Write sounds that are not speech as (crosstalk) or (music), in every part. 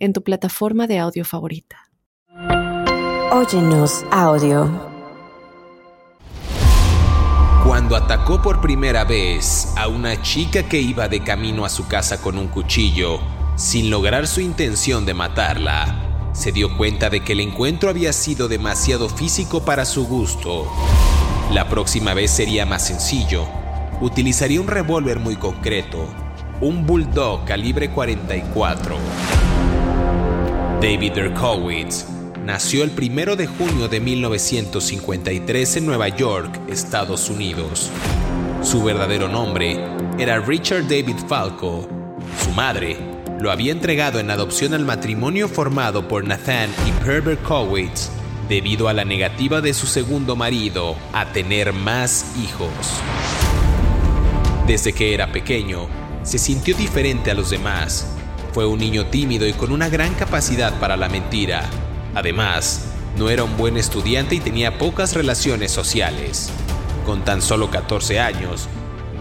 en tu plataforma de audio favorita. Óyenos audio. Cuando atacó por primera vez a una chica que iba de camino a su casa con un cuchillo, sin lograr su intención de matarla, se dio cuenta de que el encuentro había sido demasiado físico para su gusto. La próxima vez sería más sencillo. Utilizaría un revólver muy concreto, un Bulldog calibre 44. David Derkowitz nació el 1 de junio de 1953 en Nueva York, Estados Unidos. Su verdadero nombre era Richard David Falco. Su madre lo había entregado en adopción al matrimonio formado por Nathan y Per Berkowitz debido a la negativa de su segundo marido a tener más hijos. Desde que era pequeño, se sintió diferente a los demás fue un niño tímido y con una gran capacidad para la mentira. Además, no era un buen estudiante y tenía pocas relaciones sociales. Con tan solo 14 años,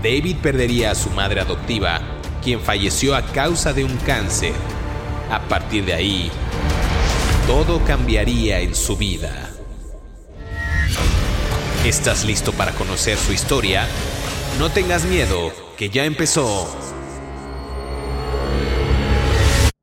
David perdería a su madre adoptiva, quien falleció a causa de un cáncer. A partir de ahí, todo cambiaría en su vida. ¿Estás listo para conocer su historia? No tengas miedo, que ya empezó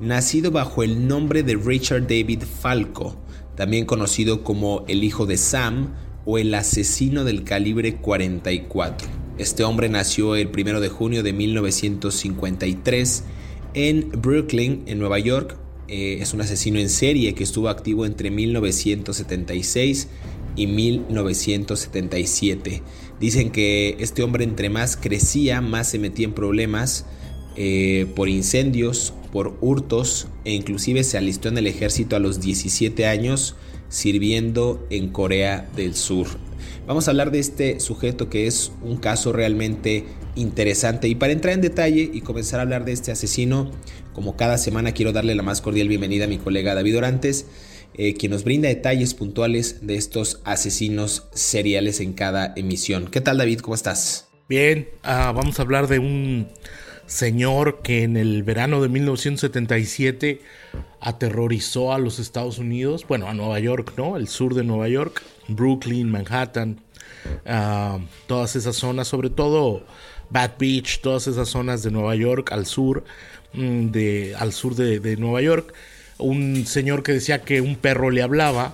nacido bajo el nombre de Richard David Falco, también conocido como el hijo de Sam o el asesino del calibre 44. Este hombre nació el 1 de junio de 1953 en Brooklyn, en Nueva York. Eh, es un asesino en serie que estuvo activo entre 1976 y 1977. Dicen que este hombre entre más crecía, más se metía en problemas eh, por incendios, por hurtos e inclusive se alistó en el ejército a los 17 años sirviendo en Corea del Sur. Vamos a hablar de este sujeto que es un caso realmente interesante y para entrar en detalle y comenzar a hablar de este asesino, como cada semana quiero darle la más cordial bienvenida a mi colega David Orantes, eh, quien nos brinda detalles puntuales de estos asesinos seriales en cada emisión. ¿Qué tal David? ¿Cómo estás? Bien, ah, vamos a hablar de un señor que en el verano de 1977 aterrorizó a los Estados Unidos, bueno, a Nueva York, ¿no? El sur de Nueva York, Brooklyn, Manhattan, ah, todas esas zonas, sobre todo Bad Beach, todas esas zonas de Nueva York al sur, mm, de, al sur de, de Nueva York. Un señor que decía que un perro le hablaba,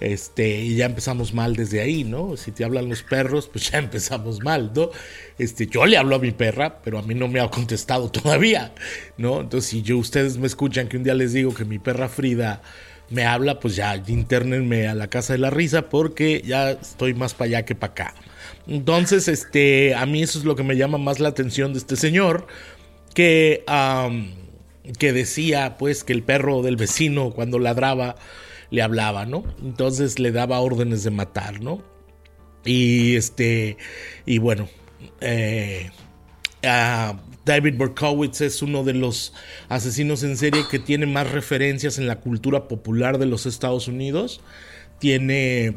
este, y ya empezamos mal desde ahí, ¿no? Si te hablan los perros, pues ya (laughs) empezamos mal, ¿no? Este, yo le hablo a mi perra, pero a mí no me ha contestado (laughs) todavía, ¿no? Entonces, si yo, ustedes me escuchan que un día les digo que mi perra Frida me habla, pues ya internenme a la casa de la risa porque ya estoy más para allá que para acá. Entonces, este, a mí eso es lo que me llama más la atención de este señor, que, que decía, pues, que el perro del vecino cuando ladraba, le hablaba, ¿no? Entonces le daba órdenes de matar, ¿no? Y este, y bueno, eh, David Berkowitz es uno de los asesinos en serie que tiene más referencias en la cultura popular de los Estados Unidos. Tiene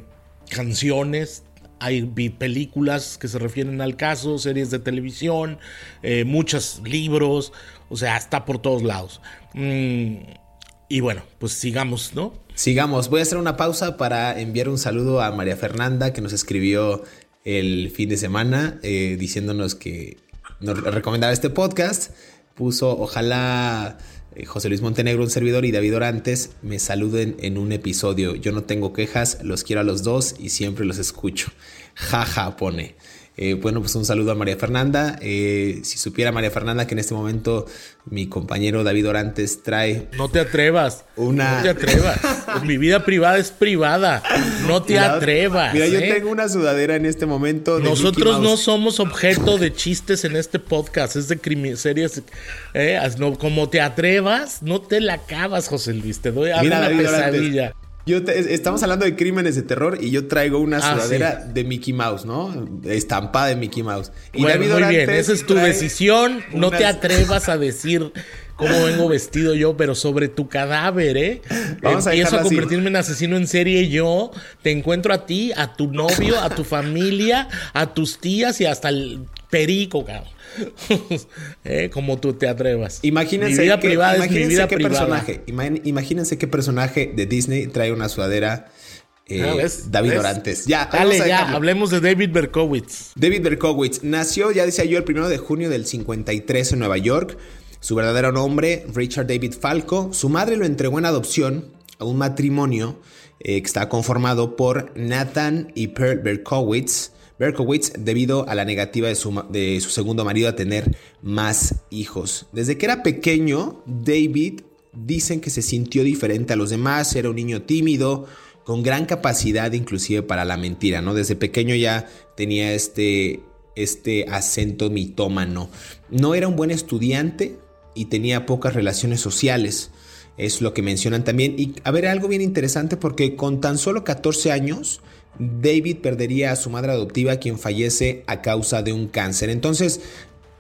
canciones, hay películas que se refieren al caso, series de televisión, eh, muchos libros, o sea, está por todos lados. Mm, y bueno, pues sigamos, ¿no? Sigamos. Voy a hacer una pausa para enviar un saludo a María Fernanda que nos escribió el fin de semana eh, diciéndonos que nos recomendaba este podcast. Puso, ojalá eh, José Luis Montenegro, un servidor, y David Orantes me saluden en un episodio. Yo no tengo quejas, los quiero a los dos y siempre los escucho. Jaja, pone. Eh, bueno, pues un saludo a María Fernanda. Eh, si supiera María Fernanda que en este momento mi compañero David Orantes trae. No te atrevas. Una... No te atrevas. (laughs) mi vida privada es privada. No te atrevas. Mira, yo ¿eh? tengo una sudadera en este momento. Nosotros no somos objeto de chistes en este podcast. Es de series. como te atrevas, no te la acabas, José Luis. Te doy a una pesadilla estamos hablando de crímenes de terror y yo traigo una ah, sudadera de Mickey Mouse, ¿no? Estampada de Mickey Mouse. Y muy bien, esa es tu decisión. No te atrevas a decir cómo vengo vestido yo, pero sobre tu cadáver, ¿eh? Vamos Empiezo a, a convertirme en asesino en serie yo. Te encuentro a ti, a tu novio, a tu familia, a tus tías y hasta el perico, cabrón. (laughs) Eh, como tú te atrevas. Imagínense mi vida privada es mi vida qué personaje. Imagínense qué personaje de Disney trae una sudadera. Eh, ah, David Orantes. Ya, Dale, ya, hablemos de David Berkowitz. David Berkowitz nació, ya decía yo, el primero de junio del 53 en Nueva York. Su verdadero nombre, Richard David Falco. Su madre lo entregó en adopción a un matrimonio eh, que está conformado por Nathan y Pearl Berkowitz. Berkowitz debido a la negativa de su, de su, segundo marido a tener más hijos. Desde que era pequeño, David dicen que se sintió diferente a los demás, era un niño tímido, con gran capacidad inclusive para la mentira, ¿no? Desde pequeño ya tenía este, este acento mitómano. No era un buen estudiante y tenía pocas relaciones sociales. Es lo que mencionan también. Y a ver, algo bien interesante porque con tan solo 14 años, David perdería a su madre adoptiva quien fallece a causa de un cáncer. Entonces,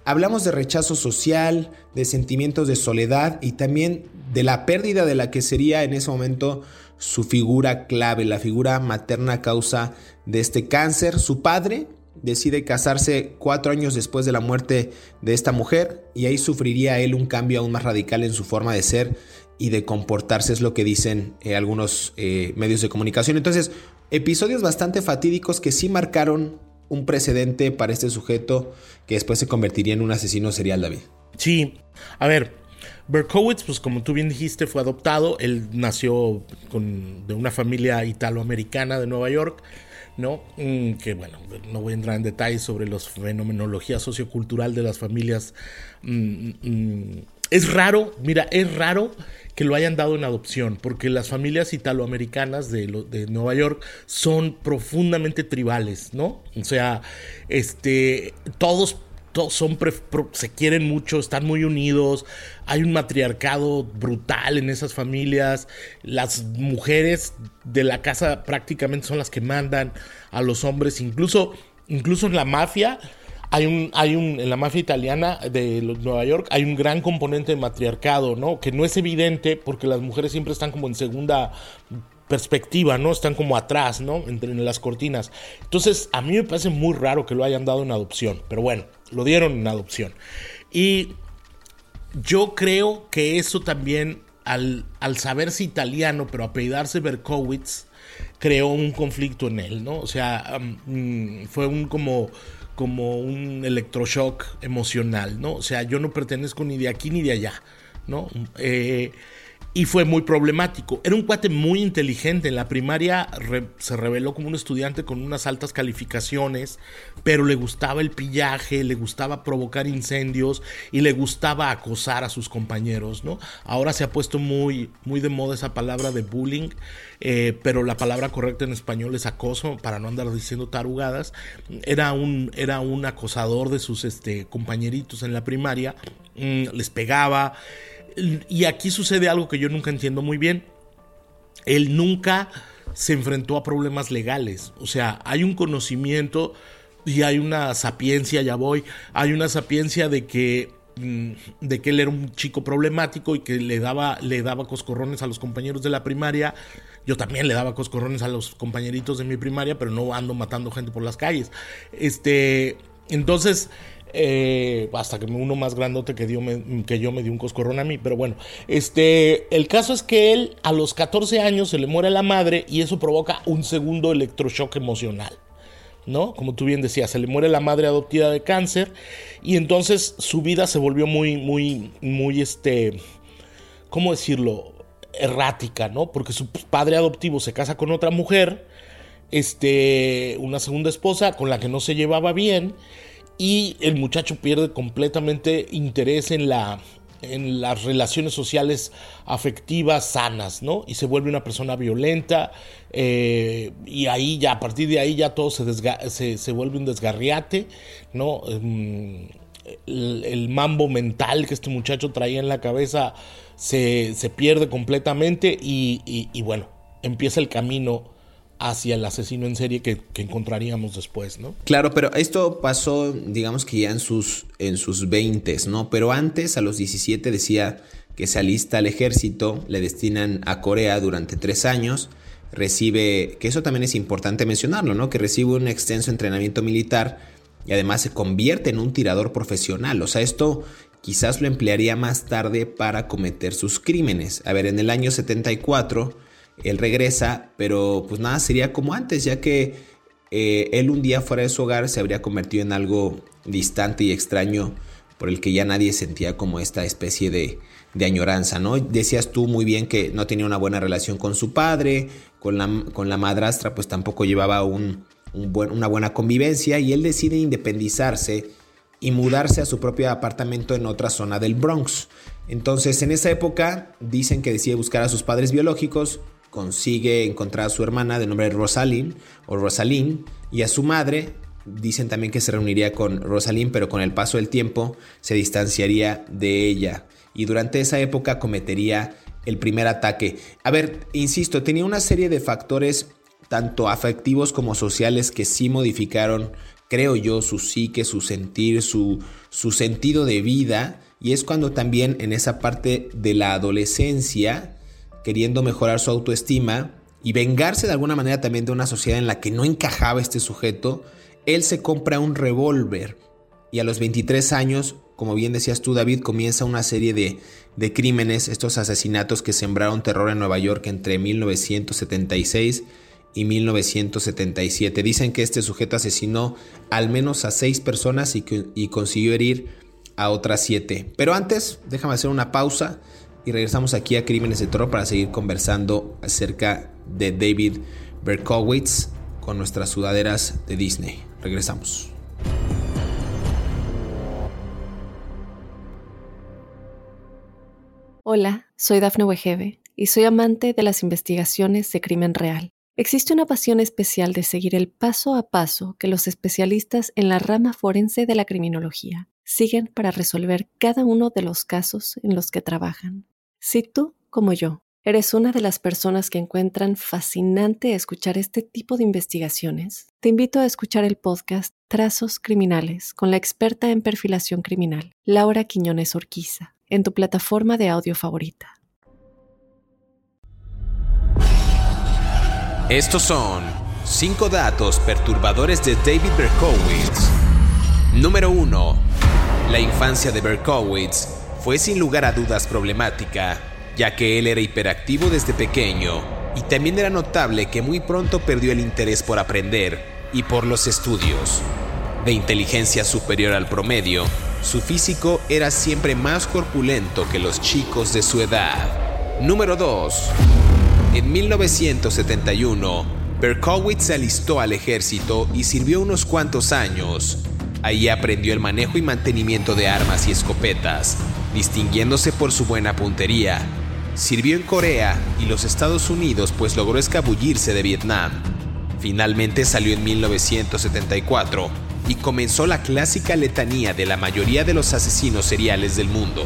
hablamos de rechazo social, de sentimientos de soledad y también de la pérdida de la que sería en ese momento su figura clave, la figura materna a causa de este cáncer. Su padre decide casarse cuatro años después de la muerte de esta mujer y ahí sufriría él un cambio aún más radical en su forma de ser y de comportarse, es lo que dicen eh, algunos eh, medios de comunicación. Entonces, Episodios bastante fatídicos que sí marcaron un precedente para este sujeto que después se convertiría en un asesino serial, David. Sí, a ver, Berkowitz, pues como tú bien dijiste, fue adoptado. Él nació de una familia italoamericana de Nueva York, ¿no? Mm, que bueno, no voy a entrar en detalles sobre la fenomenología sociocultural de las familias. Mm, mm, es raro, mira, es raro que lo hayan dado en adopción, porque las familias italoamericanas de, de Nueva York son profundamente tribales, ¿no? O sea, este, todos son se quieren mucho, están muy unidos, hay un matriarcado brutal en esas familias, las mujeres de la casa prácticamente son las que mandan a los hombres, incluso, incluso en la mafia hay un, hay un, en la mafia italiana de Nueva York hay un gran componente de matriarcado, ¿no? Que no es evidente porque las mujeres siempre están como en segunda perspectiva, ¿no? Están como atrás, ¿no? Entre, en las cortinas. Entonces, a mí me parece muy raro que lo hayan dado en adopción, pero bueno, lo dieron en adopción. Y yo creo que eso también, al, al saberse italiano, pero apellidarse Berkowitz, creó un conflicto en él, ¿no? O sea, mm, fue un como como un electroshock emocional, ¿no? O sea, yo no pertenezco ni de aquí ni de allá, ¿no? Eh, y fue muy problemático. Era un cuate muy inteligente. En la primaria se reveló como un estudiante con unas altas calificaciones, pero le gustaba el pillaje, le gustaba provocar incendios y le gustaba acosar a sus compañeros, ¿no? Ahora se ha puesto muy, muy de moda esa palabra de bullying, eh, pero la palabra correcta en español es acoso, para no andar diciendo tarugadas. Era un, era un acosador de sus este, compañeritos en la primaria, mm, les pegaba. Y aquí sucede algo que yo nunca entiendo muy bien. Él nunca se enfrentó a problemas legales. O sea, hay un conocimiento y hay una sapiencia, ya voy, hay una sapiencia de que mm, de que él era un chico problemático y que le daba, le daba coscorrones a los compañeros de la primaria. Yo también le daba coscorrones a los compañeritos de mi primaria, pero no ando matando gente por las calles. Este, entonces, eh, hasta que uno más grandote que, dio que yo me dio un coscorrón a mí. Pero bueno, este, el caso es que él a los 14 años se le muere la madre y eso provoca un segundo electroshock emocional. ¿no? Como tú bien decías, se le muere la madre adoptiva de cáncer y entonces su vida se volvió muy, muy, muy, este, ¿cómo decirlo? errática, ¿no? Porque su padre adoptivo se casa con otra mujer, este, una segunda esposa con la que no se llevaba bien y el muchacho pierde completamente interés en la en las relaciones sociales afectivas sanas, ¿no? Y se vuelve una persona violenta eh, y ahí ya, a partir de ahí ya todo se, se, vuelve un desgarriate, ¿no? Em, el, mambo mental que este muchacho traía en la cabeza se, pierde completamente y, bueno, empieza el camino hacia el asesino en serie que, encontraríamos después, ¿no? Claro, pero esto pasó, digamos que ya en sus, en sus 20, ¿no? Pero antes, a los 17, decía que se alista al ejército, le destinan a Corea durante tres años, recibe, que eso también es importante mencionarlo, ¿no? Que recibe un extenso entrenamiento militar y además se convierte en un tirador profesional. O sea, esto quizás lo emplearía más tarde para cometer sus crímenes. A ver, en el año 74 él regresa, pero pues nada sería como antes, ya que eh, él un día fuera de su hogar se habría convertido en algo distante y extraño por el que ya nadie sentía como esta especie de, de añoranza, ¿no? Decías tú muy bien que no tenía una buena relación con su padre, con la, con la madrastra pues tampoco llevaba un, una buena convivencia y él decide independizarse y mudarse a su propio apartamento en otra zona del Bronx. Entonces en esa época dicen que decide buscar a sus padres biológicos, consigue encontrar a su hermana de nombre Rosalind o Rosalind y a su madre. Dicen también que se reuniría con Rosalind, pero con el paso del tiempo se distanciaría de ella y durante esa época cometería el primer ataque. A ver, insisto, tenía una serie de factores tanto afectivos como sociales que sí modificaron, creo yo, su psique, su sentir, su, su sentido de vida. Y es cuando también en esa parte de la adolescencia, queriendo mejorar su autoestima y vengarse de alguna manera también de una sociedad en la que no encajaba este sujeto, él se compra un revólver y a los 23 años, como bien decías tú David, comienza una serie de, de crímenes, estos asesinatos que sembraron terror en Nueva York entre 1976 y 1977. Dicen que este sujeto asesinó al menos a seis personas y, y consiguió herir a otras siete. Pero antes, déjame hacer una pausa y regresamos aquí a Crímenes de Terror para seguir conversando acerca de David Berkowitz con nuestras sudaderas de Disney. Regresamos. Hola, soy Dafne Wegebe y soy amante de las investigaciones de crimen real. Existe una pasión especial de seguir el paso a paso que los especialistas en la rama forense de la criminología siguen para resolver cada uno de los casos en los que trabajan. Si tú, como yo, eres una de las personas que encuentran fascinante escuchar este tipo de investigaciones, te invito a escuchar el podcast Trazos Criminales con la experta en perfilación criminal, Laura Quiñones Orquiza, en tu plataforma de audio favorita. Estos son 5 datos perturbadores de David Berkowitz. Número 1. La infancia de Berkowitz fue sin lugar a dudas problemática, ya que él era hiperactivo desde pequeño y también era notable que muy pronto perdió el interés por aprender y por los estudios. De inteligencia superior al promedio, su físico era siempre más corpulento que los chicos de su edad. Número 2. En 1971, Berkowitz se alistó al ejército y sirvió unos cuantos años. Ahí aprendió el manejo y mantenimiento de armas y escopetas, distinguiéndose por su buena puntería. Sirvió en Corea y los Estados Unidos pues logró escabullirse de Vietnam. Finalmente salió en 1974 y comenzó la clásica letanía de la mayoría de los asesinos seriales del mundo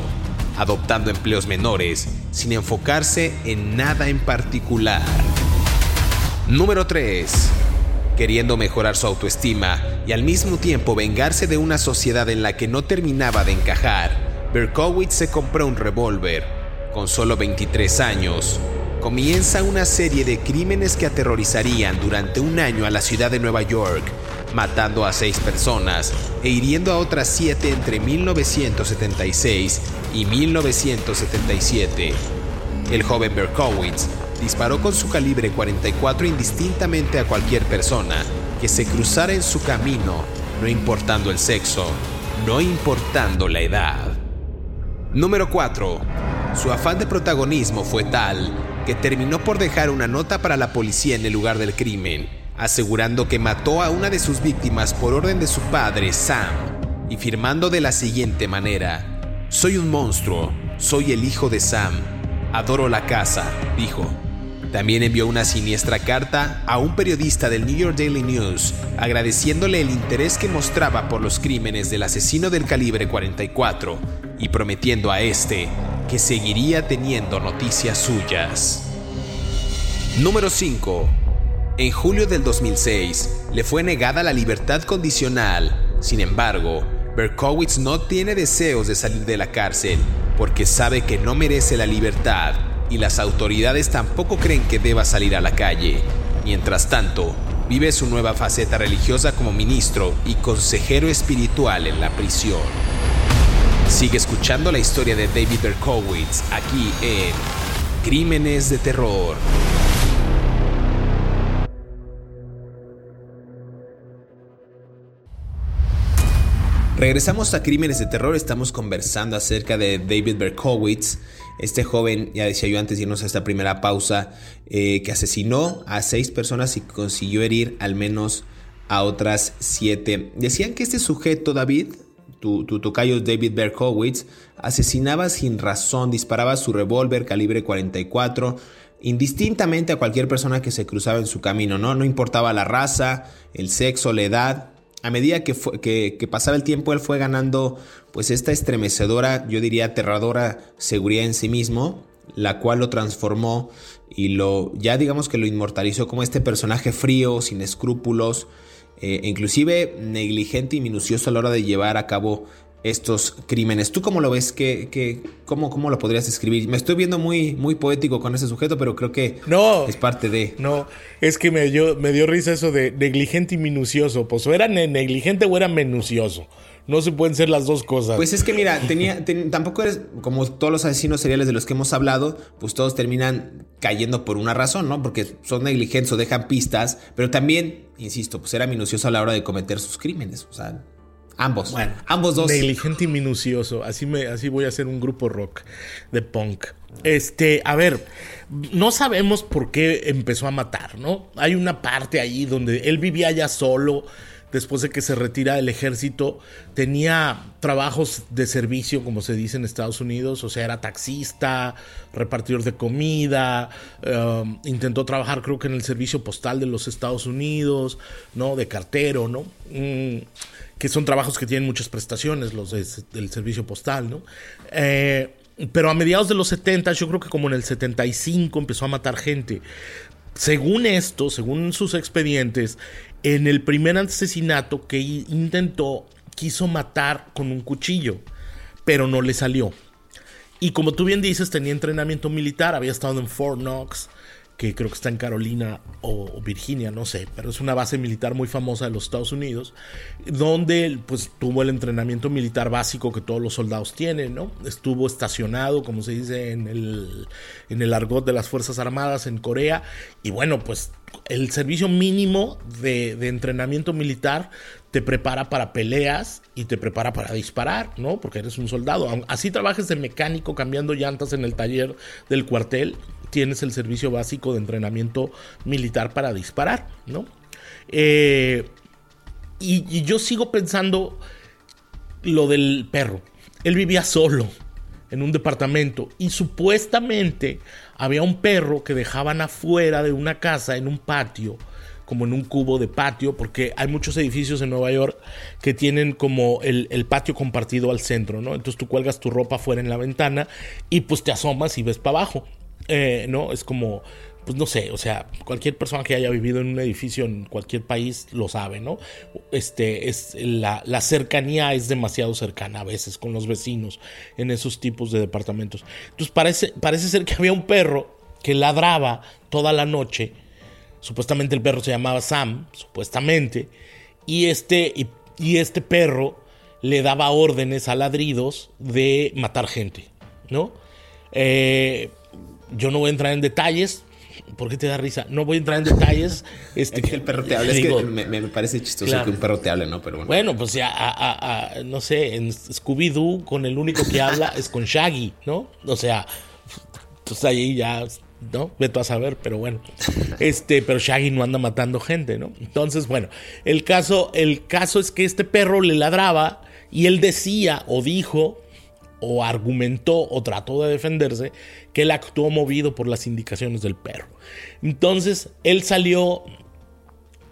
adoptando empleos menores sin enfocarse en nada en particular. Número 3. Queriendo mejorar su autoestima y al mismo tiempo vengarse de una sociedad en la que no terminaba de encajar, Berkowitz se compró un revólver. Con solo 23 años, comienza una serie de crímenes que aterrorizarían durante un año a la ciudad de Nueva York matando a seis personas e hiriendo a otras siete entre 1976 y 1977. El joven Berkowitz disparó con su calibre 44 indistintamente a cualquier persona que se cruzara en su camino, no importando el sexo, no importando la edad. Número 4. Su afán de protagonismo fue tal que terminó por dejar una nota para la policía en el lugar del crimen, asegurando que mató a una de sus víctimas por orden de su padre, Sam, y firmando de la siguiente manera, Soy un monstruo, soy el hijo de Sam, adoro la casa, dijo. También envió una siniestra carta a un periodista del New York Daily News agradeciéndole el interés que mostraba por los crímenes del asesino del calibre 44 y prometiendo a este que seguiría teniendo noticias suyas. Número 5. En julio del 2006 le fue negada la libertad condicional. Sin embargo, Berkowitz no tiene deseos de salir de la cárcel porque sabe que no merece la libertad y las autoridades tampoco creen que deba salir a la calle. Mientras tanto, vive su nueva faceta religiosa como ministro y consejero espiritual en la prisión. Sigue escuchando la historia de David Berkowitz aquí en Crímenes de Terror. Regresamos a Crímenes de Terror, estamos conversando acerca de David Berkowitz, este joven, ya decía yo antes de irnos a esta primera pausa, eh, que asesinó a seis personas y consiguió herir al menos a otras siete. Decían que este sujeto, David, tu, tu tocayo David Berkowitz, asesinaba sin razón, disparaba su revólver calibre 44 indistintamente a cualquier persona que se cruzaba en su camino, ¿no? No importaba la raza, el sexo, la edad, a medida que, que, pasaba el tiempo, él fue ganando pues esta estremecedora, yo diría aterradora seguridad en sí mismo, la cual lo transformó y lo, ya digamos que lo inmortalizó como este personaje frío, sin escrúpulos, eh, inclusive negligente y minucioso a la hora de llevar a cabo estos crímenes. ¿Tú cómo lo ves? ¿Qué, cómo, cómo, lo podrías escribir? Me estoy viendo muy, muy poético con ese sujeto, pero creo que no, es parte de... No, es que me dio, me dio risa eso de negligente y minucioso. Pues o era negligente o era minucioso. No se pueden ser las dos cosas. Pues es que mira, tenía, tampoco eres como todos los asesinos seriales de los que hemos hablado, pues todos terminan cayendo por una razón, ¿no? Porque son negligentes o dejan pistas, pero también, insisto, pues era minucioso a la hora de cometer sus crímenes. O sea, Ambos. Bueno, ambos dos. Negligente y minucioso. Así, me, así voy a hacer un grupo rock de punk. Este, a ver, no sabemos por qué empezó a matar, ¿no? Hay una parte ahí donde él vivía ya solo. Después de que se retira del ejército, tenía trabajos de servicio, como se dice en Estados Unidos, o sea, era taxista, repartidor de comida, um, intentó trabajar creo que en el servicio postal de los Estados Unidos, ¿no? De cartero, ¿no? Mm, que son trabajos que tienen muchas prestaciones, los del servicio postal, ¿no? Eh, pero a mediados de los 70, yo creo que como en el 75 empezó a matar gente. Según esto, según sus expedientes, en el primer asesinato que intentó, quiso matar con un cuchillo, pero no le salió. Y como tú bien dices, tenía entrenamiento militar, había estado en Fort Knox, que creo que está en Carolina o, Virginia, no sé, pero es una base militar muy famosa de los Estados Unidos, donde pues tuvo el entrenamiento militar básico que todos los soldados tienen, ¿no? Estuvo estacionado, como se dice en el, en el argot de las Fuerzas Armadas en Corea, y bueno, pues el servicio mínimo de, de, entrenamiento militar te prepara para peleas y te prepara para disparar, ¿no? Porque eres un soldado. Así trabajes de mecánico cambiando llantas en el taller del cuartel, tienes el servicio básico de entrenamiento militar para disparar, ¿no? Eh, y, yo sigo pensando lo del perro. Él vivía solo en un departamento y supuestamente había un perro que dejaban afuera de una casa en un patio como en un cubo de patio, porque hay muchos edificios en Nueva York que tienen como el, el, patio compartido al centro, ¿no? Entonces tú cuelgas tu ropa fuera en la ventana y pues te asomas y ves para abajo. Eh, ¿no? Es como, pues no sé, o sea, cualquier persona que haya vivido en un edificio en cualquier país lo sabe, ¿no? Este, es la, cercanía es demasiado cercana a veces con los vecinos en esos tipos de departamentos. Entonces parece, parece ser que había un perro que ladraba toda la noche. Supuestamente el perro se llamaba Sam, supuestamente. Y este, y este perro le daba órdenes a ladridos de matar gente, ¿no? Eh, yo no voy a entrar en detalles. ¿Por qué te da risa? No voy a entrar en detalles. Este, (laughs) es que el perro te habla. es que me, parece chistoso que un perro te hable, ¿no? Pero bueno. Bueno, pues ya, no sé, en Scooby-Doo con el único que habla es con Shaggy, ¿no? O sea, Entonces ahí ya, ¿no? Veto a saber, pero bueno. Este, pero Shaggy no anda matando gente, ¿no? Entonces, bueno, el caso, el caso es que este perro le ladraba y él decía o dijo o argumentó o trató de defenderse que él actuó movido por las indicaciones del perro. Entonces, él salió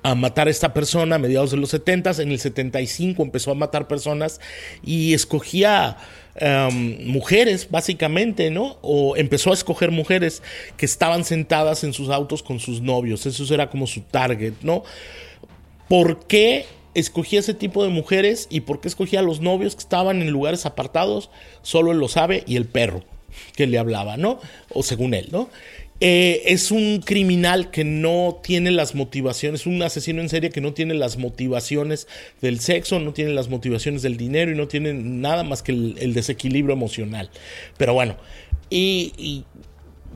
a matar a esta persona a mediados de los 70, en el 75 empezó a matar personas y escogía em, mujeres, básicamente, ¿no? O empezó a escoger mujeres que estaban sentadas en sus autos con sus novios, eso era como su target, ¿no? ¿Por qué escogía ese tipo de mujeres y por qué escogía a los novios que estaban en lugares apartados? Solo él lo sabe y el perro que le hablaba, ¿no? O según él, ¿no? Eh, es un criminal que no tiene las motivaciones, un asesino en serie que no tiene las motivaciones del sexo, no tiene las motivaciones del dinero y no tiene nada más que el, desequilibrio emocional. Pero bueno, y,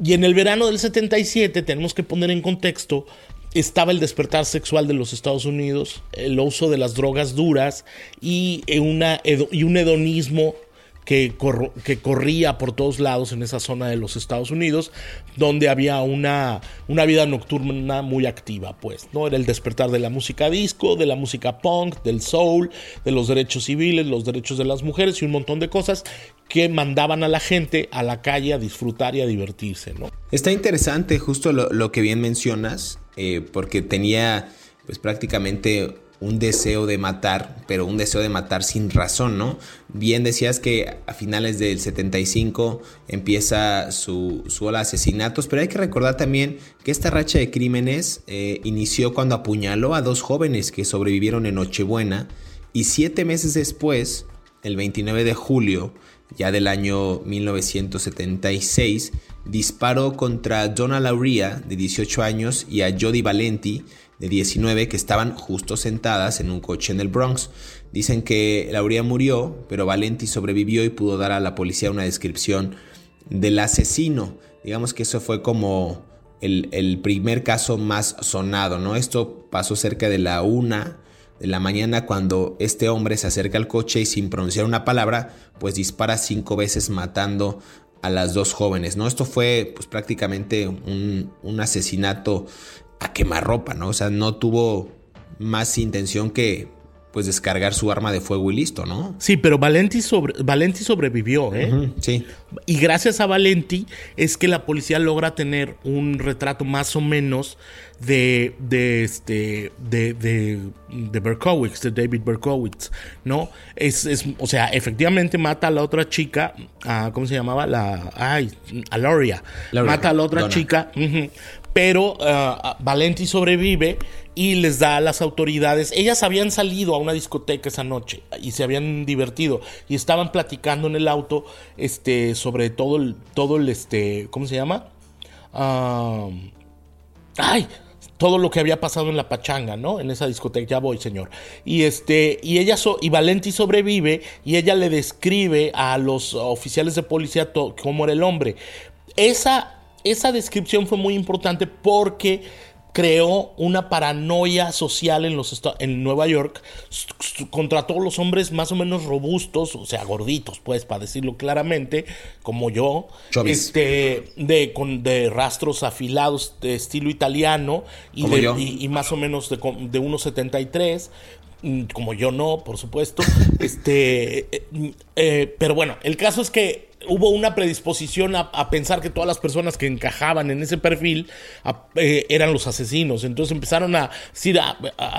y, en el verano del 77 tenemos que poner en contexto estaba el despertar sexual de los Estados Unidos, el uso de las drogas duras y, una, y un hedonismo que, corría por todos lados en esa zona de los Estados Unidos, donde había una, una vida nocturna muy activa, pues, ¿no? Era el despertar de la música disco, de la música punk, del soul, de los derechos civiles, los derechos de las mujeres y un montón de cosas que mandaban a la gente a la calle a disfrutar y a divertirse, ¿no? Está interesante justo lo, que bien mencionas, eh, porque tenía pues prácticamente un deseo de matar, pero un deseo de matar sin razón, ¿no? Bien decías que a finales del 75 empieza su, su ola de asesinatos, pero hay que recordar también que esta racha de crímenes eh, inició cuando apuñaló a dos jóvenes que sobrevivieron en Nochebuena y siete meses después, el 29 de julio, ya del año 1976, disparó contra Donna Lauria, de 18 años, y a Jody Valenti, de 19 que estaban justo sentadas en un coche en el Bronx. Dicen que Lauria murió, pero Valenti sobrevivió y pudo dar a la policía una descripción del asesino. Digamos que eso fue como el, primer caso más sonado, ¿no? Esto pasó cerca de la una de la mañana cuando este hombre se acerca al coche y sin pronunciar una palabra, pues dispara cinco veces matando a las dos jóvenes, ¿no? Esto fue pues prácticamente un, un asesinato a quemarropa, ¿no? O sea, no tuvo más intención que pues descargar su arma de fuego y listo, ¿no? Sí, pero Valenti, sobre, Valenti sobrevivió, ¿eh? sí. Y gracias a Valenti es que la policía logra tener un retrato más o menos de, de este, de, de, de Berkowitz, de David Berkowitz, ¿no? Es, es, o sea, efectivamente mata a la otra chica, a, ¿cómo se llamaba? La, ay, a Loria. Mata a la otra chica, pero uh, Valenti sobrevive y les da a las autoridades. Ellas habían salido a una discoteca esa noche y se habían divertido y estaban platicando en el auto este, sobre todo el, todo el, este, ¿cómo se llama? ay, todo lo que había pasado en la pachanga, ¿no? En esa discoteca, ya voy, señor. Y este, y ella y Valenti sobrevive y ella le describe a los oficiales de policía cómo era el hombre. Esa esa descripción fue muy importante porque creó una paranoia social en, los en Nueva York contra todos los hombres más o menos robustos, o sea, gorditos, pues, para decirlo claramente, como yo, este, de, con, de rastros afilados de estilo italiano y, y, más o menos de, de 1,73 mm, como yo no, por supuesto. (laughs) este, eh, eh, pero bueno, el caso es que hubo una predisposición a, pensar que todas las personas que encajaban en ese perfil eh, eran los asesinos. Entonces empezaron a,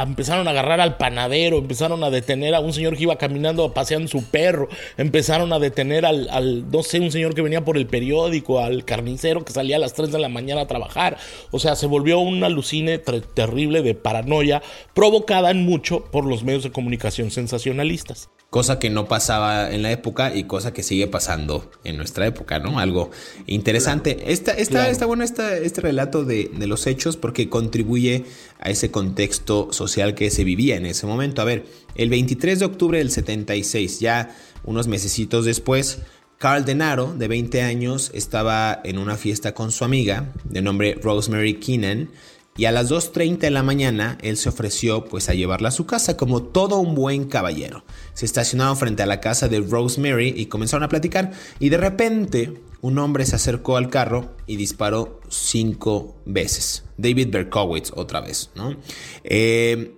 empezaron a agarrar al panadero, empezaron a detener a un señor que iba caminando paseando su perro, empezaron a detener al, no sé, un señor que venía por el periódico, al carnicero que salía a las 3 de la mañana a trabajar. O sea, se volvió un alucine terrible de paranoia provocada en mucho por los medios de comunicación sensacionalistas cosa que no pasaba en la época y cosa que sigue pasando en nuestra época, ¿no? Algo interesante. Está, está, bueno este relato de, los hechos porque contribuye a ese contexto social que se vivía en ese momento. A ver, el 23 de octubre del 76, ya unos mesecitos después, Carl Denaro, de 20 años, estaba en una fiesta con su amiga, de nombre Rosemary Keenan, y a las 2.30 de la mañana él se ofreció pues a llevarla a su casa como todo un buen caballero. Se estacionaron frente a la casa de Rosemary y comenzaron a platicar y de repente un hombre se acercó al carro y disparó cinco veces. David Berkowitz otra vez, ¿no? Eh,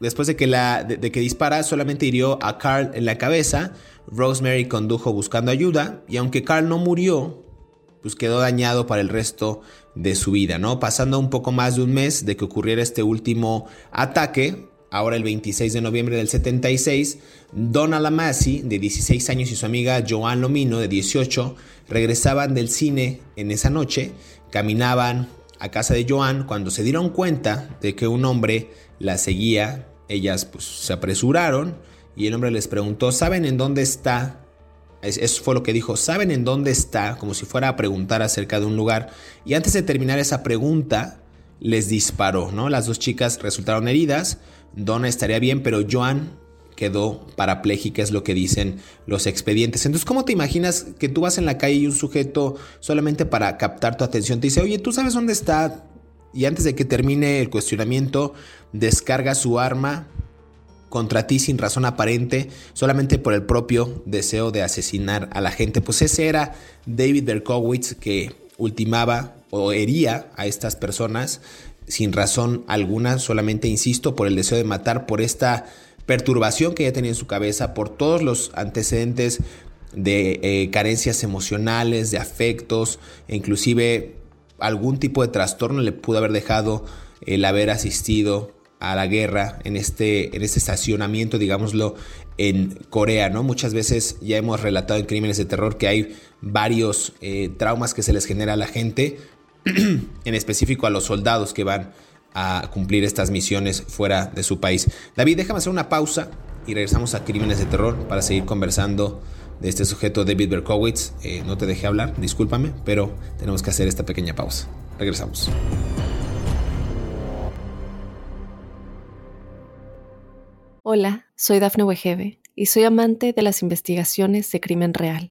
después de que, la, de que dispara solamente hirió a Carl en la cabeza, Rosemary condujo buscando ayuda y aunque Carl no murió, pues quedó dañado para el resto de su vida, ¿no? Pasando un poco más de un mes de que ocurriera este último ataque, ahora el 26 de noviembre del 76, Donna Lamasi, de 16 años, y su amiga Joan Lomino, de 18, regresaban del cine en esa noche, caminaban a casa de Joan cuando se dieron cuenta de que un hombre la seguía, ellas pues se apresuraron y el hombre les preguntó, ¿saben en dónde está eso fue lo que dijo. ¿Saben en dónde está? Como si fuera a preguntar acerca de un lugar. Y antes de terminar esa pregunta, les disparó, ¿no? Las dos chicas resultaron heridas. Donna estaría bien, pero Joan quedó parapléjica, es lo que dicen los expedientes. Entonces, ¿cómo te imaginas que tú vas en la calle y un sujeto solamente para captar tu atención te dice, oye, ¿tú sabes dónde está? Y antes de que termine el cuestionamiento, descarga su arma contra ti sin razón aparente, solamente por el propio deseo de asesinar a la gente. Pues ese era David Berkowitz que ultimaba o hería a estas personas sin razón alguna, solamente, insisto, por el deseo de matar, por esta perturbación que ya tenía en su cabeza, por todos los antecedentes de eh, carencias emocionales, de afectos, e inclusive algún tipo de trastorno le pudo haber dejado el haber asistido a la guerra en este, en este estacionamiento, digámoslo, en Corea, ¿no? Muchas veces ya hemos relatado en crímenes de terror que hay varios eh, traumas que se les genera a la gente, (clears throat) en específico a los soldados que van a cumplir estas misiones fuera de su país. David, déjame hacer una pausa y regresamos a crímenes de terror para seguir conversando de este sujeto David Berkowitz. Eh, no te dejé hablar, discúlpame, pero tenemos que hacer esta pequeña pausa. Regresamos. Hola, soy Dafne Wegebe y soy amante de las investigaciones de crimen real.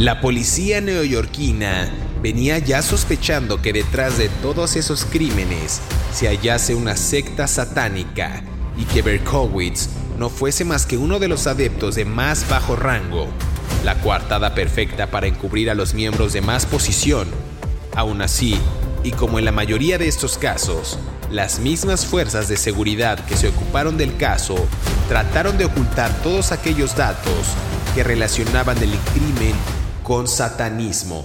La policía neoyorquina venía ya sospechando que detrás de todos esos crímenes se hallase una secta satánica y que Berkowitz no fuese más que uno de los adeptos de más bajo rango, la coartada perfecta para encubrir a los miembros de más posición. Aún así, y como en la mayoría de estos casos, las mismas fuerzas de seguridad que se ocuparon del caso trataron de ocultar todos aquellos datos que relacionaban el crimen con satanismo,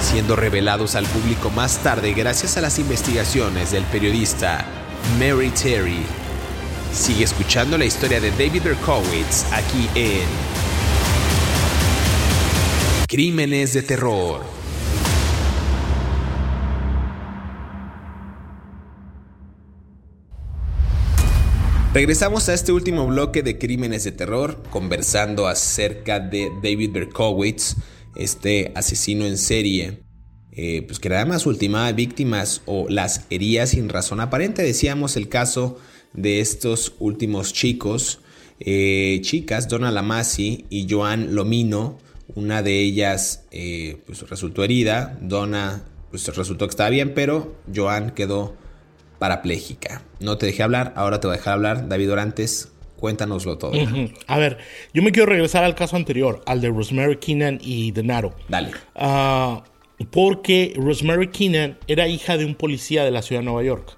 siendo revelados al público más tarde gracias a las investigaciones del periodista Mary Terry. Sigue escuchando la historia de David Berkowitz aquí en Crímenes de Terror. Regresamos a este último bloque de Crímenes de Terror, conversando acerca de David Berkowitz, este asesino en serie, eh, pues que nada más ultimaba víctimas o las hería sin razón aparente. Decíamos el caso de estos últimos chicos, eh, chicas, Donna Lamasi y Joan Lomino. Una de ellas eh, pues resultó herida, Donna pues resultó que estaba bien, pero Joan quedó parapléjica. No te dejé hablar, ahora te voy a dejar hablar. David Orantes, cuéntanoslo todo. A ver, yo me quiero regresar al caso anterior, al de Rosemary Keenan y Denaro. Dale. Ah, porque Rosemary Keenan era hija de un policía de la ciudad de Nueva York.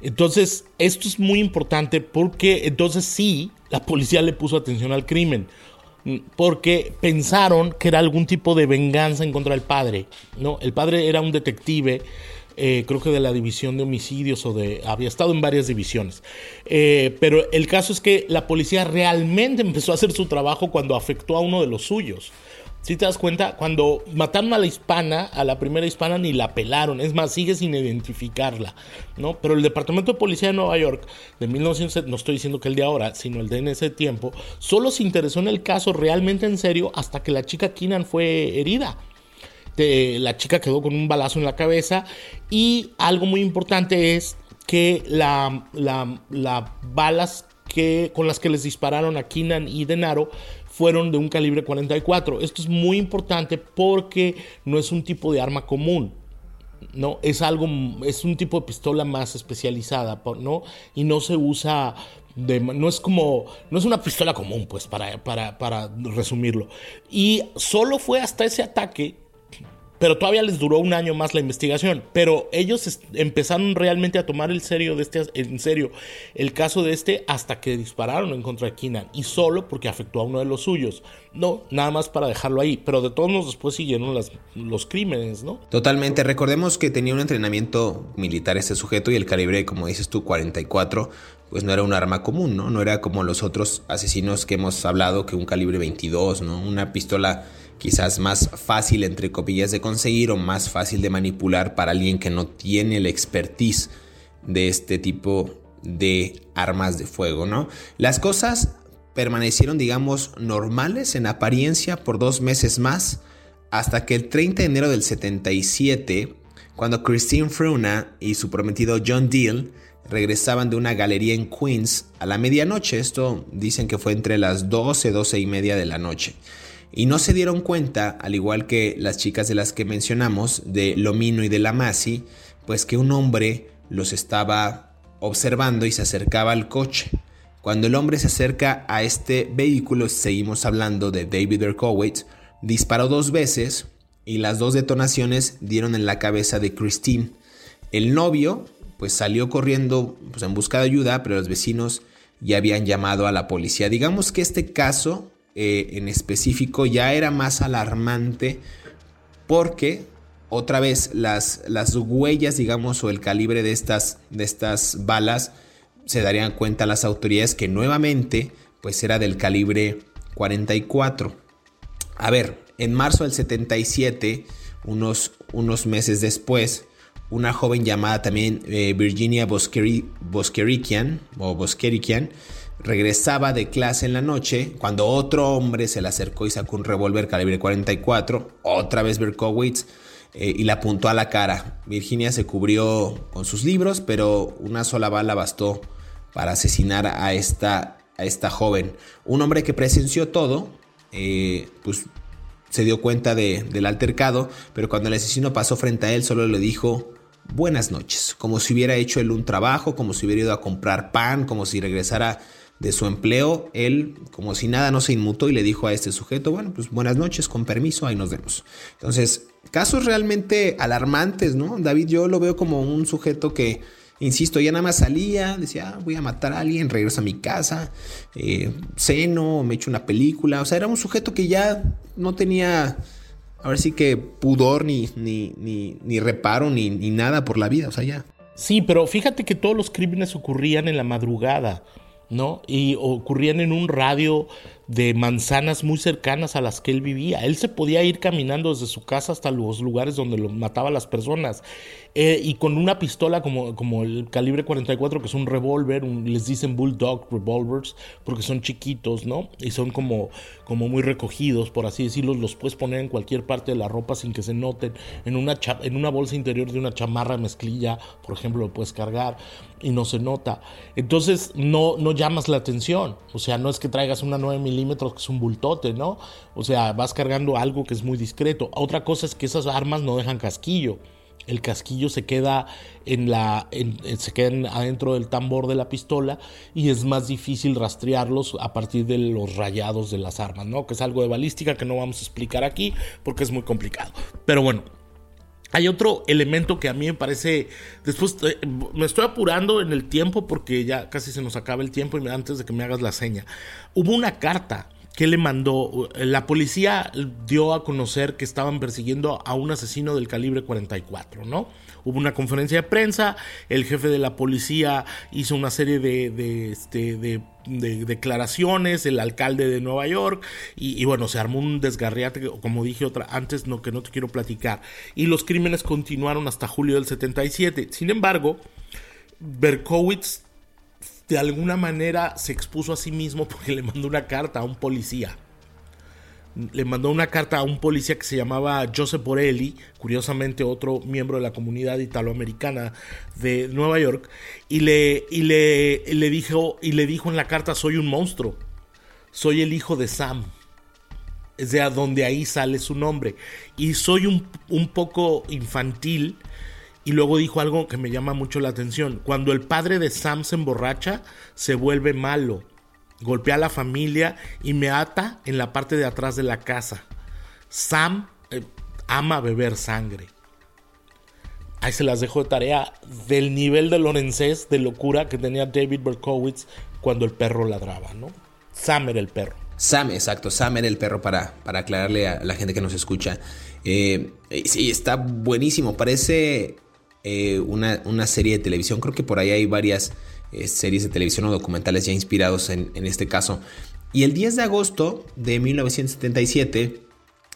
Entonces, esto es muy importante porque entonces sí, la policía le puso atención al crimen. Porque pensaron que era algún tipo de venganza en contra del padre. ¿no? El padre era un detective eh, creo que de la división de homicidios o de... había estado en varias divisiones. Eh, pero el caso es que la policía realmente (laughs) empezó a hacer su trabajo cuando afectó a uno de los suyos. Si te das cuenta, cuando mataron a la hispana, a la primera hispana ni la pelaron, es más, sigue sin identificarla, ¿no? Pero el Departamento de Policía de Nueva York, de 1970, no estoy diciendo que el de ahora, sino el de en ese tiempo, solo se interesó en el caso realmente en serio hasta que la chica Keenan fue herida. La chica quedó con un balazo en la cabeza y algo muy importante es que las balas que, con las que les dispararon a Keenan y Denaro fueron de un calibre 44. Esto es muy importante porque no es un tipo de arma común. ¿no? Es algo, es un tipo de pistola más especializada, ¿no? Y no se usa no es como, no es una pistola común, pues, para, para, para resumirlo. Y solo fue hasta ese ataque pero todavía les duró un año más la investigación. Pero ellos empezaron realmente a tomar el serio de este, en serio el caso de este hasta que dispararon en contra de Keenan y solo porque afectó a uno de los suyos. No, nada más para dejarlo ahí. Pero de todos modos después siguieron los crímenes, ¿no? Totalmente. Recordemos que tenía un entrenamiento militar este sujeto y el calibre, como dices tú, 44 pues no era un arma común, ¿no? No era como los otros asesinos que hemos hablado, que un calibre 22, ¿no? Una pistola quizás más fácil entre copillas de conseguir o más fácil de manipular para alguien que no tiene la expertise de este tipo de armas de fuego, ¿no? Las cosas permanecieron, digamos, normales en apariencia por dos meses más, hasta que el 30 de enero del 77, cuando Christine Fruna y su prometido John Deal regresaban de una galería en Queens a la medianoche, esto dicen que fue entre las 12, 12 y media de la noche y no se dieron cuenta, al igual que las chicas de las que mencionamos, de Lomino y de la Masi, pues que un hombre los estaba observando y se acercaba al coche. Cuando el hombre se acerca a este vehículo, seguimos hablando de David Erkowitz, disparó dos veces y las dos detonaciones dieron en la cabeza de Christine. El novio pues salió corriendo pues, en busca de ayuda, pero los vecinos ya habían llamado a la policía. Digamos que este caso eh, en específico ya era más alarmante porque otra vez las, las huellas, digamos, o el calibre de estas, de estas balas se darían cuenta las autoridades que nuevamente pues era del calibre 44. A ver, en marzo del 77, unos, unos meses después, una joven llamada también eh, Virginia Boskerikian o Boskerikian regresaba de clase en la noche cuando otro hombre se le acercó y sacó un revólver calibre 44, otra vez Berkowitz, eh, y la apuntó a la cara. Virginia se cubrió con sus libros, pero una sola bala bastó para asesinar a esta, a esta joven. Un hombre que presenció todo, eh, pues se dio cuenta del altercado, pero cuando el asesino pasó frente a él solo le dijo buenas noches, como si hubiera hecho él un trabajo, como si hubiera ido a comprar pan, como si regresara de su empleo, él, como si nada, no se inmutó y le dijo a este sujeto, bueno, pues buenas noches, con permiso, ahí nos vemos. Entonces, casos realmente alarmantes, ¿no? David yo lo veo como un sujeto que, insisto, ya nada más salía, decía, ah, voy a matar a alguien, regreso a mi casa, eh, ceno, me echo una película, o sea, era un sujeto que ya no tenía... ver sí que pudor, ni, ni, ni, ni reparo, ni, ni nada por la vida, o sea, ya. Sí, pero fíjate que todos los crímenes ocurrían en la madrugada. ¿No? Y ocurrían en un radio de manzanas muy cercanas a las que él vivía. Él se podía ir caminando desde su casa hasta los lugares donde lo mataba las personas. Eh, y con una pistola como, como el calibre 44, que es un revólver, les dicen Bulldog Revolvers, porque son chiquitos, ¿no? Y son como, como muy recogidos, por así decirlo. Los puedes poner en cualquier parte de la ropa sin que se noten. En una, en una bolsa interior de una chamarra mezclilla, por ejemplo, lo puedes cargar y no se nota. Entonces no, no llamas la atención. O sea, no es que traigas una 9 milímetros que es un bultote, ¿no? O sea, vas cargando algo que es muy discreto. Otra cosa es que esas armas no dejan casquillo el casquillo se queda en la se queda adentro del tambor de la pistola y es más difícil rastrearlos a partir de los rayados de las armas, ¿no? Que es algo de balística que no vamos a explicar aquí porque es muy complicado. Pero bueno, hay otro elemento que a mí me parece. Después eh, me estoy apurando en el tiempo porque ya casi se nos acaba el tiempo y antes de que me hagas la seña. Hubo una carta ¿Qué le mandó? La policía dio a conocer que estaban persiguiendo a un asesino del calibre 44, ¿no? Hubo una conferencia de prensa, el jefe de la policía hizo una serie de, este, declaraciones, el alcalde de Nueva York, y, bueno, se armó un desgarriate, como dije otra antes, no, que no te quiero platicar. Y los crímenes continuaron hasta julio del 77. Sin embargo, Berkowitz de alguna manera se expuso a sí mismo porque le mandó una carta a un policía. Le mandó una carta a un policía que se llamaba Joseph Borelli, curiosamente otro miembro de la comunidad italoamericana de Nueva York, y le, y le, le dijo, y le dijo en la carta, soy un monstruo, soy el hijo de Sam. Es de donde ahí sale su nombre. Y soy un, un poco infantil y luego dijo algo que me llama mucho la atención. Cuando el padre de Sam se emborracha, se vuelve malo. Golpea a la familia y me ata en la parte de atrás de la casa. Sam eh, ama beber sangre. Ahí se las dejo de tarea del nivel de Lorenzés, de locura que tenía David Berkowitz cuando el perro ladraba, ¿no? Sam era el perro. Sam, exacto, Sam era el perro para, para aclararle a la gente que nos escucha. Eh, sí, está buenísimo. Parece eh, una, serie de televisión. Creo que por ahí hay varias eh, series de televisión o documentales ya inspirados en, este caso. Y el 10 de agosto de 1977,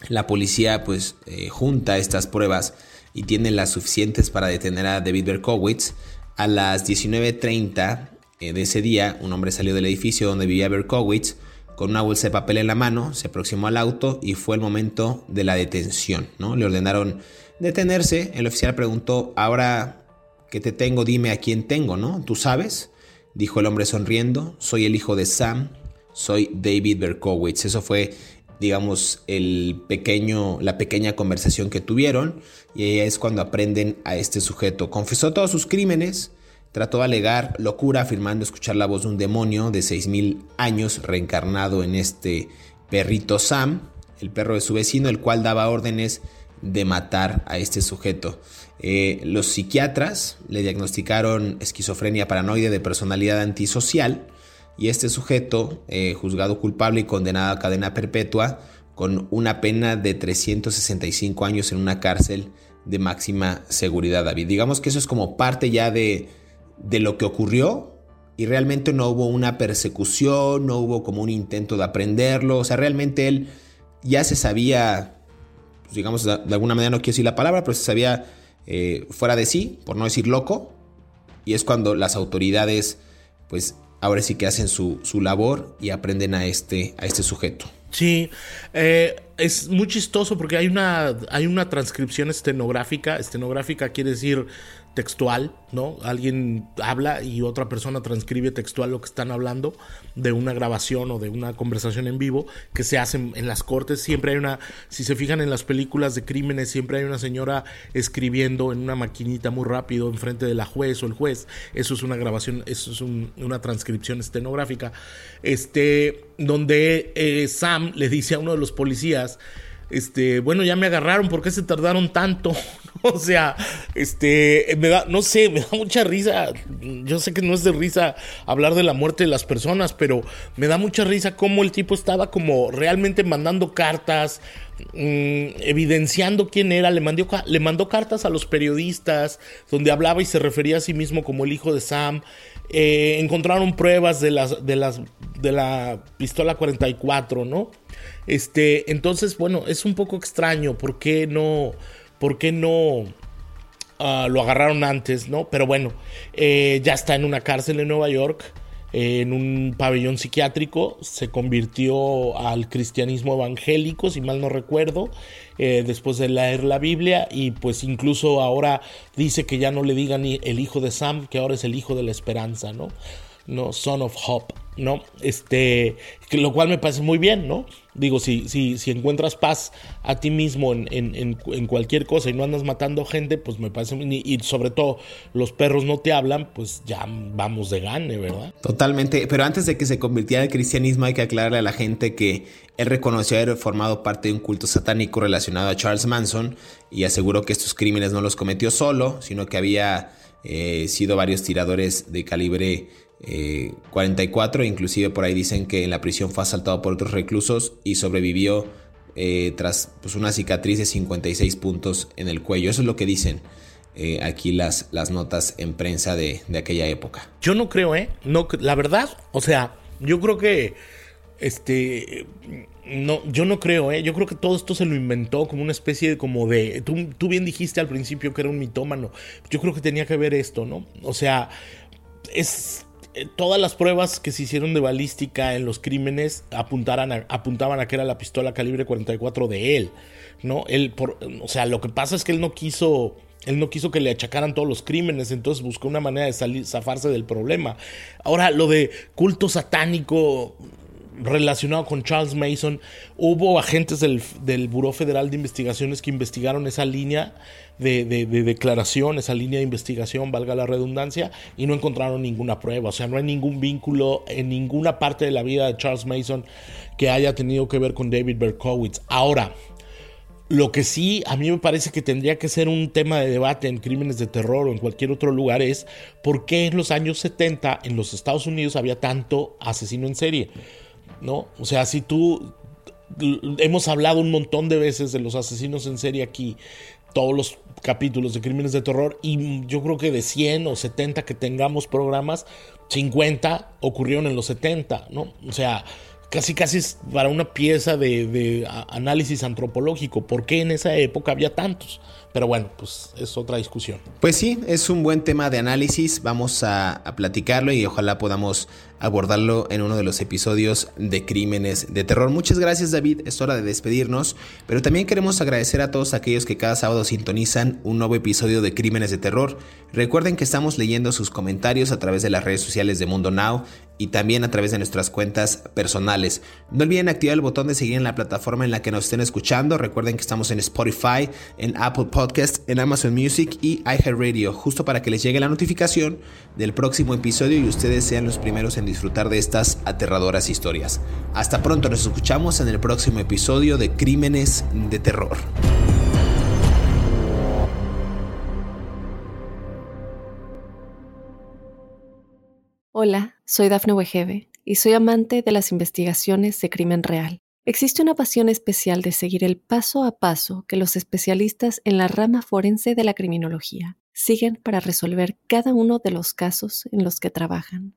la policía pues eh, junta estas pruebas y tiene las suficientes para detener a David Berkowitz. A las 19.30 de ese día, un hombre salió del edificio donde vivía Berkowitz con una bolsa de papel en la mano, se aproximó al auto y fue el momento de la detención. ¿no? Le ordenaron detenerse, el oficial preguntó, ahora que te tengo, dime a quién tengo, ¿no? ¿Tú sabes? Dijo el hombre sonriendo, soy el hijo de Sam, soy David Berkowitz. Eso fue, digamos, el pequeño, la pequeña conversación que tuvieron y es cuando aprenden a este sujeto. Confesó todos sus crímenes, trató de alegar locura afirmando escuchar la voz de un demonio de 6.000 años reencarnado en este perrito Sam, el perro de su vecino, el cual daba órdenes de matar a este sujeto. Eh, los psiquiatras le diagnosticaron esquizofrenia paranoide de personalidad antisocial y este sujeto, eh, juzgado culpable y condenado a cadena perpetua, con una pena de 365 años en una cárcel de máxima seguridad, David. Digamos que eso es como parte ya de, de lo que ocurrió y realmente no hubo una persecución, no hubo como un intento de aprenderlo, o sea, realmente él ya se sabía pues, digamos, de, alguna manera no quiero decir la palabra, pero se sabía eh, fuera de sí, por no decir loco, y es cuando las autoridades, pues ahora sí que hacen su, su labor y aprenden a este, a este sujeto. Sí, eh, es muy chistoso porque hay una, hay una transcripción estenográfica. Estenográfica quiere decir textual, ¿no? Alguien habla y otra persona transcribe textual lo que están hablando de una grabación o de una conversación en vivo que se hace en las cortes. Siempre hay una, si se fijan en las películas de crímenes, siempre hay una señora escribiendo en una maquinita muy rápido enfrente de la juez o el juez. Eso es una grabación, eso es una transcripción estenográfica. Este, donde eh, Sam le dice a uno de los policías, este, bueno, ya me agarraron, ¿por qué se tardaron tanto? (laughs) o sea, este, me da, no sé, me da mucha risa. Yo sé que no es de risa hablar de la muerte de las personas, pero me da mucha risa cómo el tipo estaba como realmente mandando cartas, mm, evidenciando quién era, le mandó, le mandó cartas a los periodistas donde hablaba y se refería a sí mismo como el hijo de Sam. Eh, encontraron pruebas de las, de las, de la pistola 44, ¿no? Este, entonces, bueno, es un poco extraño. ¿Por qué no? ¿Por qué no? Ah, lo agarraron antes, ¿no? Pero bueno, eh, ya está en una cárcel en Nueva York, en un pabellón psiquiátrico, se convirtió al cristianismo evangélico, si mal no recuerdo, eh, después de leer la Biblia y pues incluso ahora dice que ya no le digan el hijo de Sam, que ahora es el hijo de la esperanza, ¿no? No, Son of Hope. ¿No? Este, lo cual me parece muy bien, ¿no? Digo, si, si, si encuentras paz a ti mismo en, en, cualquier cosa y no andas matando gente, pues me parece, y, y sobre todo los perros no te hablan, pues ya vamos de gane, ¿verdad? Totalmente, pero antes de que se convirtiera el cristianismo hay que aclararle a la gente que él reconoció haber formado parte de un culto satánico relacionado a Charles Manson y aseguró que estos crímenes no los cometió solo, sino que había eh, sido varios tiradores de calibre 44, inclusive por ahí dicen que en la prisión fue asaltado por otros reclusos y sobrevivió tras pues, una cicatriz de 56 puntos en el cuello. Eso es lo que dicen. aquí las, las notas en prensa de, de, aquella época. Yo no creo, ¿eh? No, la verdad, o sea, yo creo que este. No, yo no creo, ¿eh? Yo creo que todo esto se lo inventó como una especie de como de. Tú, tú bien dijiste al principio que era un mitómano. Yo creo que tenía que ver esto, ¿no? O sea, es eh, todas las pruebas que se hicieron de balística en los crímenes apuntaban a que era la pistola calibre 44 de él, ¿no? Él, por, o sea, lo que pasa es que él no quiso él no quiso que le achacaran todos los crímenes, entonces buscó una manera de salir, zafarse del problema. Ahora, lo de culto satánico relacionado con Charles Mason, hubo agentes del, del Buró Federal de Investigaciones que investigaron esa línea de, de, declaración, esa línea de investigación, valga la redundancia, y no encontraron ninguna prueba. O sea, no hay ningún vínculo en ninguna parte de la vida de Charles Mason que haya tenido que ver con David Berkowitz. Ahora, lo que sí a mí me parece que tendría que ser un tema de debate en crímenes de terror o en cualquier otro lugar es por qué en los años 70 en los Estados Unidos había tanto asesino en serie. ¿No? O sea, si tú hemos hablado un montón de veces de los asesinos en serie aquí, todos los capítulos de crímenes de terror y yo creo que de 100 o 70 que tengamos programas, 50 ocurrieron en los 70, ¿no? O sea, casi casi es para una pieza de, análisis antropológico. ¿Por qué en esa época había tantos? Pero bueno, pues es otra discusión. Pues sí, es un buen tema de análisis. Vamos a, a platicarlo y ojalá podamos abordarlo en uno de los episodios de Crímenes de Terror. Muchas gracias David, es hora de despedirnos, pero también queremos agradecer a todos aquellos que cada sábado sintonizan un nuevo episodio de Crímenes de Terror. Recuerden que estamos leyendo sus comentarios a través de las redes sociales de Mundo Now y también a través de nuestras cuentas personales. No olviden activar el botón de seguir en la plataforma en la que nos estén escuchando. Recuerden que estamos en Spotify, en Apple Podcast, en Amazon Music y iHeartRadio, justo para que les llegue la notificación del próximo episodio y ustedes sean los primeros en disfrutar de estas aterradoras historias. Hasta pronto, nos escuchamos en el próximo episodio de Crímenes de Terror. Hola, soy Dafne Wegebe y soy amante de las investigaciones de crimen real. Existe una pasión especial de seguir el paso a paso que los especialistas en la rama forense de la criminología siguen para resolver cada uno de los casos en los que trabajan.